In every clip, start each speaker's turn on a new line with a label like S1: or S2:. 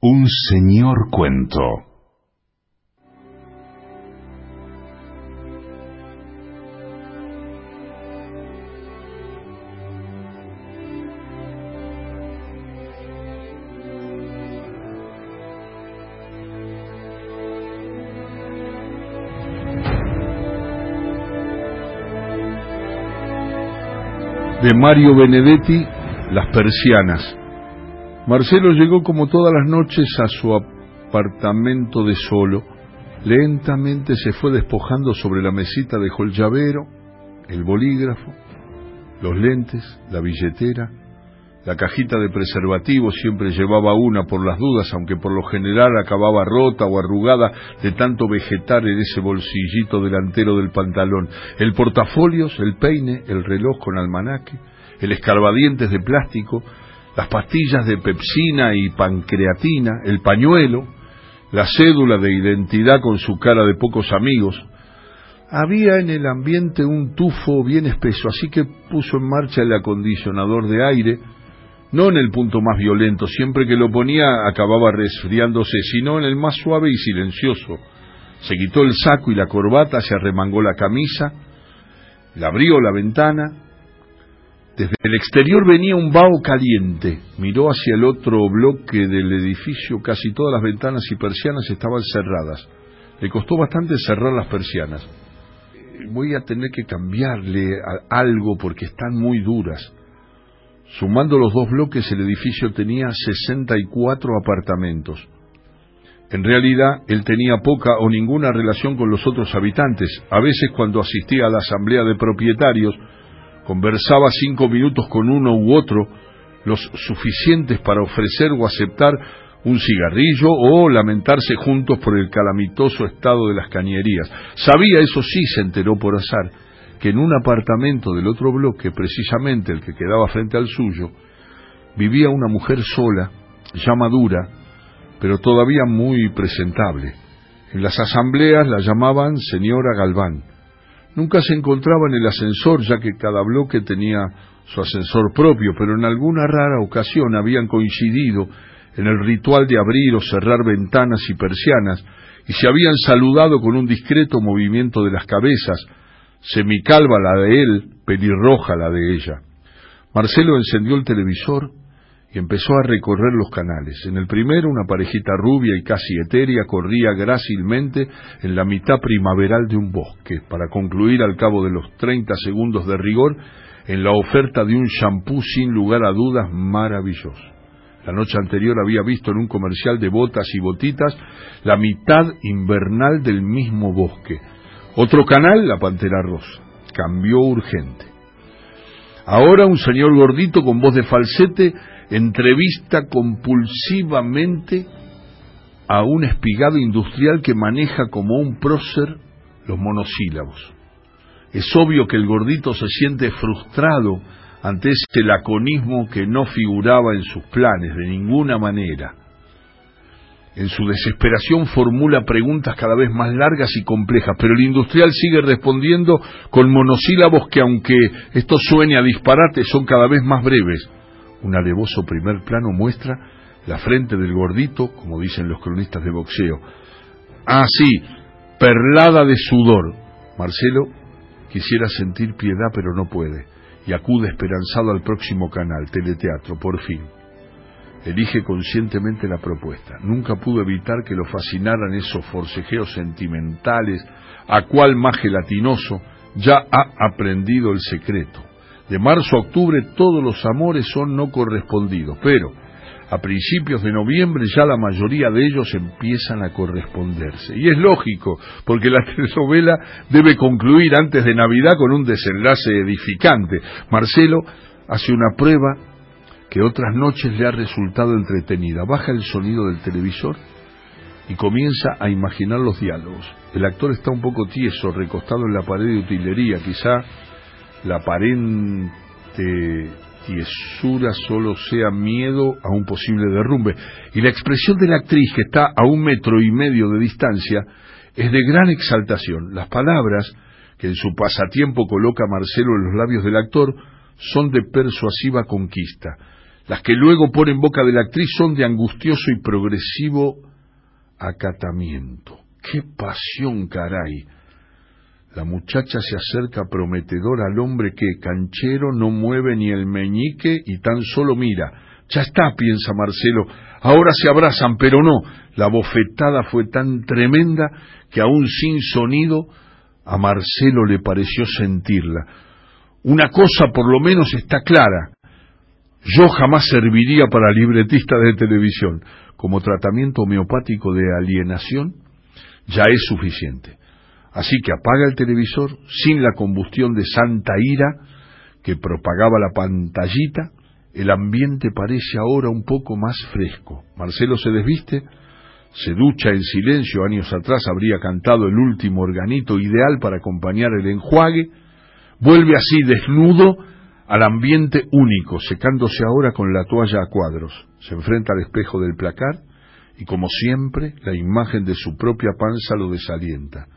S1: Un señor cuento.
S2: de Mario Benedetti, Las Persianas. Marcelo llegó como todas las noches a su apartamento de solo. Lentamente se fue despojando sobre la mesita, dejó el llavero, el bolígrafo, los lentes, la billetera, la cajita de preservativos siempre llevaba una por las dudas, aunque por lo general acababa rota o arrugada de tanto vegetar en ese bolsillito delantero del pantalón. El portafolios, el peine, el reloj con almanaque, el escarbadientes de plástico, las pastillas de pepsina y pancreatina, el pañuelo, la cédula de identidad con su cara de pocos amigos. Había en el ambiente un tufo bien espeso, así que puso en marcha el acondicionador de aire, no en el punto más violento, siempre que lo ponía acababa resfriándose, sino en el más suave y silencioso. Se quitó el saco y la corbata, se arremangó la camisa, le abrió la ventana. Desde el exterior venía un vaho caliente. Miró hacia el otro bloque del edificio. Casi todas las ventanas y persianas estaban cerradas. Le costó bastante cerrar las persianas. Voy a tener que cambiarle algo porque están muy duras. Sumando los dos bloques, el edificio tenía 64 apartamentos. En realidad, él tenía poca o ninguna relación con los otros habitantes. A veces, cuando asistía a la asamblea de propietarios, conversaba cinco minutos con uno u otro, los suficientes para ofrecer o aceptar un cigarrillo o lamentarse juntos por el calamitoso estado de las cañerías. Sabía, eso sí, se enteró por azar, que en un apartamento del otro bloque, precisamente el que quedaba frente al suyo, vivía una mujer sola, ya madura, pero todavía muy presentable. En las asambleas la llamaban señora Galván. Nunca se encontraba en el ascensor, ya que cada bloque tenía su ascensor propio, pero en alguna rara ocasión habían coincidido en el ritual de abrir o cerrar ventanas y persianas, y se habían saludado con un discreto movimiento de las cabezas, semicalva la de él, pelirroja la de ella. Marcelo encendió el televisor empezó a recorrer los canales. En el primero, una parejita rubia y casi etérea corría grácilmente en la mitad primaveral de un bosque, para concluir al cabo de los treinta segundos de rigor en la oferta de un champú sin lugar a dudas maravilloso. La noche anterior había visto en un comercial de botas y botitas la mitad invernal del mismo bosque, otro canal, la Pantera Rosa. Cambió urgente. Ahora un señor gordito con voz de falsete entrevista compulsivamente a un espigado industrial que maneja como un prócer los monosílabos. Es obvio que el gordito se siente frustrado ante ese laconismo que no figuraba en sus planes de ninguna manera en su desesperación formula preguntas cada vez más largas y complejas, pero el industrial sigue respondiendo con monosílabos que aunque esto suene a disparate son cada vez más breves. Un alevoso primer plano muestra la frente del gordito, como dicen los cronistas de boxeo. Ah, sí, perlada de sudor. Marcelo quisiera sentir piedad, pero no puede, y acude esperanzado al próximo canal, teleteatro, por fin elige conscientemente la propuesta. Nunca pudo evitar que lo fascinaran esos forcejeos sentimentales, a cual más gelatinoso ya ha aprendido el secreto. De marzo a octubre todos los amores son no correspondidos, pero a principios de noviembre ya la mayoría de ellos empiezan a corresponderse. Y es lógico, porque la telenovela debe concluir antes de Navidad con un desenlace edificante. Marcelo hace una prueba que otras noches le ha resultado entretenida. Baja el sonido del televisor y comienza a imaginar los diálogos. El actor está un poco tieso, recostado en la pared de utilería, quizá la aparente tiesura solo sea miedo a un posible derrumbe. Y la expresión de la actriz, que está a un metro y medio de distancia, es de gran exaltación. Las palabras que en su pasatiempo coloca Marcelo en los labios del actor son de persuasiva conquista Las que luego pone en boca de la actriz son de angustioso y progresivo acatamiento. ¡Qué pasión, caray! La muchacha se acerca prometedora al hombre que, canchero, no mueve ni el meñique y tan solo mira. Ya está, piensa Marcelo, ahora se abrazan, pero no. La bofetada fue tan tremenda que aún sin sonido a Marcelo le pareció sentirla. Una cosa por lo menos está clara. Yo jamás serviría para libretista de televisión. Como tratamiento homeopático de alienación, ya es suficiente. Así que apaga el televisor sin la combustión de santa ira que propagaba la pantallita. El ambiente parece ahora un poco más fresco. Marcelo se desviste, se ducha en silencio. Años atrás habría cantado el último organito ideal para acompañar el enjuague. Vuelve así desnudo al ambiente único, secándose ahora con la toalla a cuadros. Se enfrenta al espejo del placar y, como siempre, la imagen de su propia panza lo desalienta.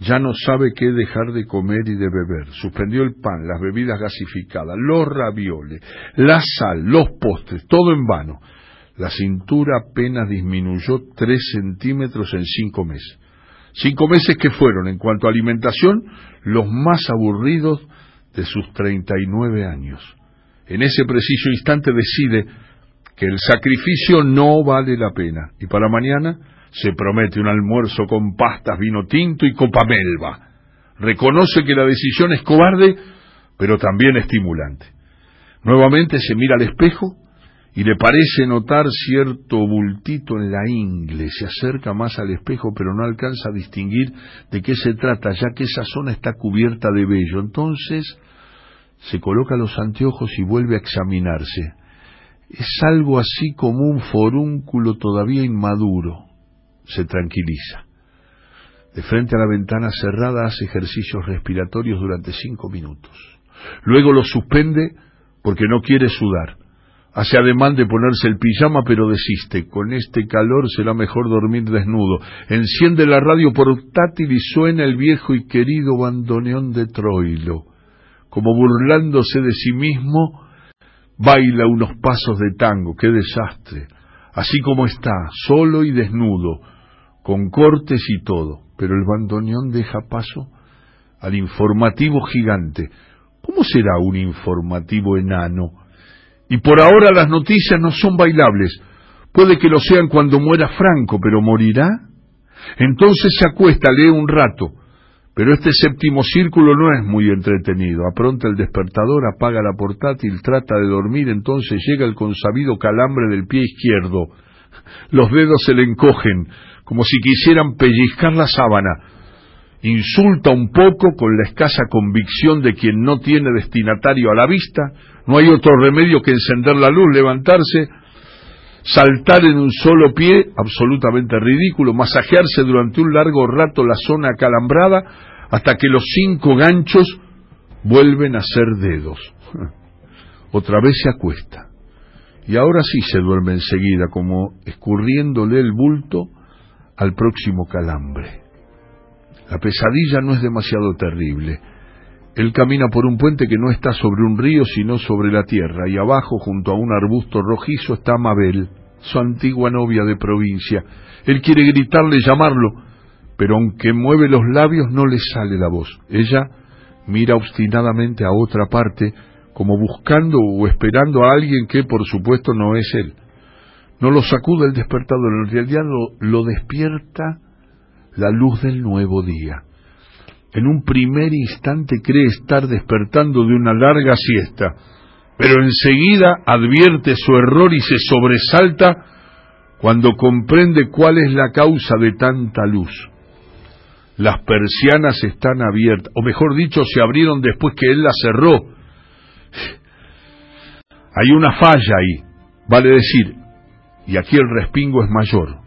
S2: Ya no sabe qué dejar de comer y de beber. Suspendió el pan, las bebidas gasificadas, los ravioles, la sal, los postres, todo en vano. La cintura apenas disminuyó tres centímetros en cinco meses. Cinco meses que fueron, en cuanto a alimentación, los más aburridos de sus treinta y nueve años. En ese preciso instante decide que el sacrificio no vale la pena y para mañana se promete un almuerzo con pastas, vino tinto y copa melva. Reconoce que la decisión es cobarde, pero también estimulante. Nuevamente se mira al espejo y le parece notar cierto bultito en la ingle. Se acerca más al espejo, pero no alcanza a distinguir de qué se trata, ya que esa zona está cubierta de vello. Entonces se coloca los anteojos y vuelve a examinarse. Es algo así como un forúnculo todavía inmaduro se tranquiliza. De frente a la ventana cerrada hace ejercicios respiratorios durante cinco minutos. Luego los suspende porque no quiere sudar. Hace ademán de ponerse el pijama, pero desiste. Con este calor será mejor dormir desnudo. Enciende la radio portátil y suena el viejo y querido bandoneón de Troilo. Como burlándose de sí mismo, baila unos pasos de tango. ¡Qué desastre! Así como está, solo y desnudo, con cortes y todo, pero el bandoneón deja paso al informativo gigante. ¿Cómo será un informativo enano? Y por ahora las noticias no son bailables. Puede que lo sean cuando muera Franco, pero ¿morirá? Entonces se acuesta, lee un rato. Pero este séptimo círculo no es muy entretenido. Apronta el despertador, apaga la portátil, trata de dormir, entonces llega el consabido calambre del pie izquierdo. Los dedos se le encogen, como si quisieran pellizcar la sábana. Insulta un poco con la escasa convicción de quien no tiene destinatario a la vista. No hay otro remedio que encender la luz, levantarse, saltar en un solo pie, absolutamente ridículo, masajearse durante un largo rato la zona acalambrada hasta que los cinco ganchos vuelven a ser dedos. Otra vez se acuesta. Y ahora sí se duerme enseguida, como escurriéndole el bulto al próximo calambre. La pesadilla no es demasiado terrible. Él camina por un puente que no está sobre un río, sino sobre la tierra, y abajo, junto a un arbusto rojizo, está Mabel, su antigua novia de provincia. Él quiere gritarle, llamarlo, pero aunque mueve los labios no le sale la voz. Ella mira obstinadamente a otra parte, como buscando o esperando a alguien que, por supuesto, no es él. No lo sacude el despertador, en realidad lo, lo despierta la luz del nuevo día. En un primer instante cree estar despertando de una larga siesta, pero enseguida advierte su error y se sobresalta cuando comprende cuál es la causa de tanta luz. Las persianas están abiertas, o mejor dicho, se abrieron después que él las cerró. Hay una falla ahí, vale decir, y aquí el respingo es mayor,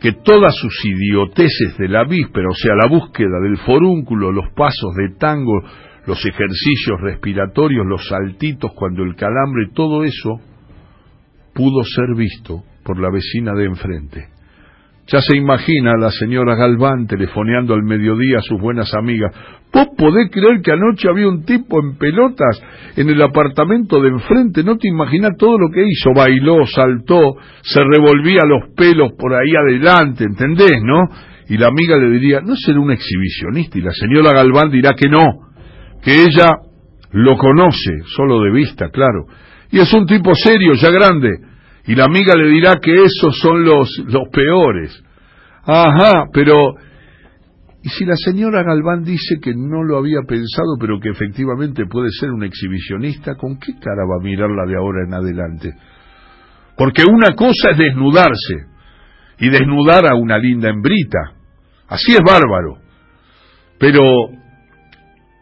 S2: que todas sus idioteces de la víspera, o sea, la búsqueda del forúnculo, los pasos de tango, los ejercicios respiratorios, los saltitos cuando el calambre, todo eso pudo ser visto por la vecina de enfrente. Ya se imagina a la señora Galván telefoneando al mediodía a sus buenas amigas. ¿Vos podés creer que anoche había un tipo en pelotas en el apartamento de enfrente? No te imaginas todo lo que hizo. Bailó, saltó, se revolvía los pelos por ahí adelante, ¿entendés, no? Y la amiga le diría, no será un exhibicionista. Y la señora Galván dirá que no, que ella lo conoce, solo de vista, claro. Y es un tipo serio, ya grande. Y la amiga le dirá que esos son los, los peores. Ajá, pero y si la señora Galván dice que no lo había pensado, pero que efectivamente puede ser un exhibicionista, ¿con qué cara va a mirarla de ahora en adelante? Porque una cosa es desnudarse y desnudar a una linda hembrita. Así es bárbaro. Pero,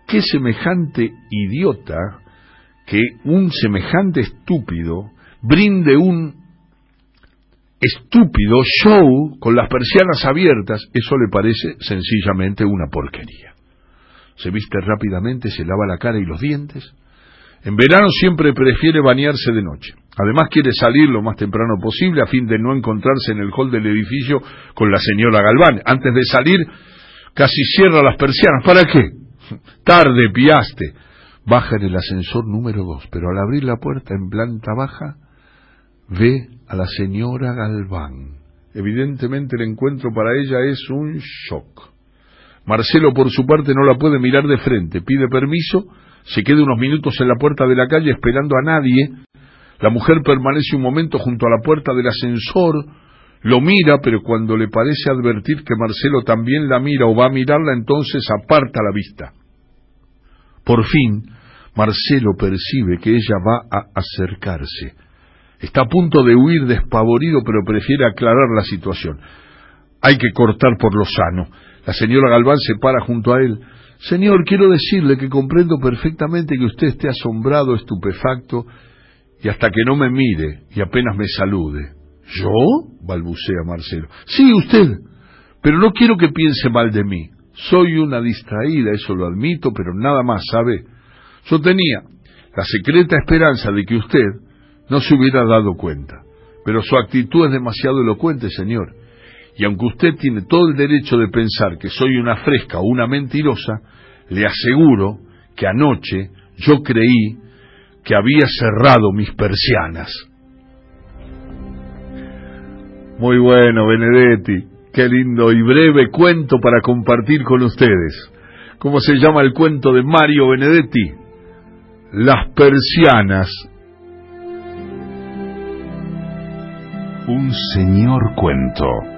S2: qué semejante idiota que un semejante estúpido brinde un estúpido show con las persianas abiertas, eso le parece sencillamente una porquería. Se viste rápidamente, se lava la cara y los dientes. En verano siempre prefiere bañarse de noche. Además quiere salir lo más temprano posible a fin de no encontrarse en el hall del edificio con la señora Galván. Antes de salir casi cierra las persianas. ¿Para qué? Tarde, piaste. Baja en el ascensor número dos, pero al abrir la puerta en planta baja ve a la señora Galván. Evidentemente el encuentro para ella es un shock. Marcelo por su parte no la puede mirar de frente, pide permiso, se queda unos minutos en la puerta de la calle esperando a nadie. La mujer permanece un momento junto a la puerta del ascensor, lo mira, pero cuando le parece advertir que Marcelo también la mira o va a mirarla, entonces aparta la vista. Por fin, Marcelo percibe que ella va a acercarse Está a punto de huir despavorido, pero prefiere aclarar la situación. Hay que cortar por lo sano. La señora Galván se para junto a él. Señor, quiero decirle que comprendo perfectamente que usted esté asombrado, estupefacto, y hasta que no me mire y apenas me salude. ¿Yo? balbucea Marcelo. Sí, usted. Pero no quiero que piense mal de mí. Soy una distraída, eso lo admito, pero nada más, ¿sabe? Yo tenía la secreta esperanza de que usted, no se hubiera dado cuenta. Pero su actitud es demasiado elocuente, señor. Y aunque usted tiene todo el derecho de pensar que soy una fresca o una mentirosa, le aseguro que anoche yo creí que había cerrado mis persianas. Muy bueno, Benedetti. Qué lindo y breve cuento para compartir con ustedes. ¿Cómo se llama el cuento de Mario Benedetti? Las persianas
S1: Un señor cuento.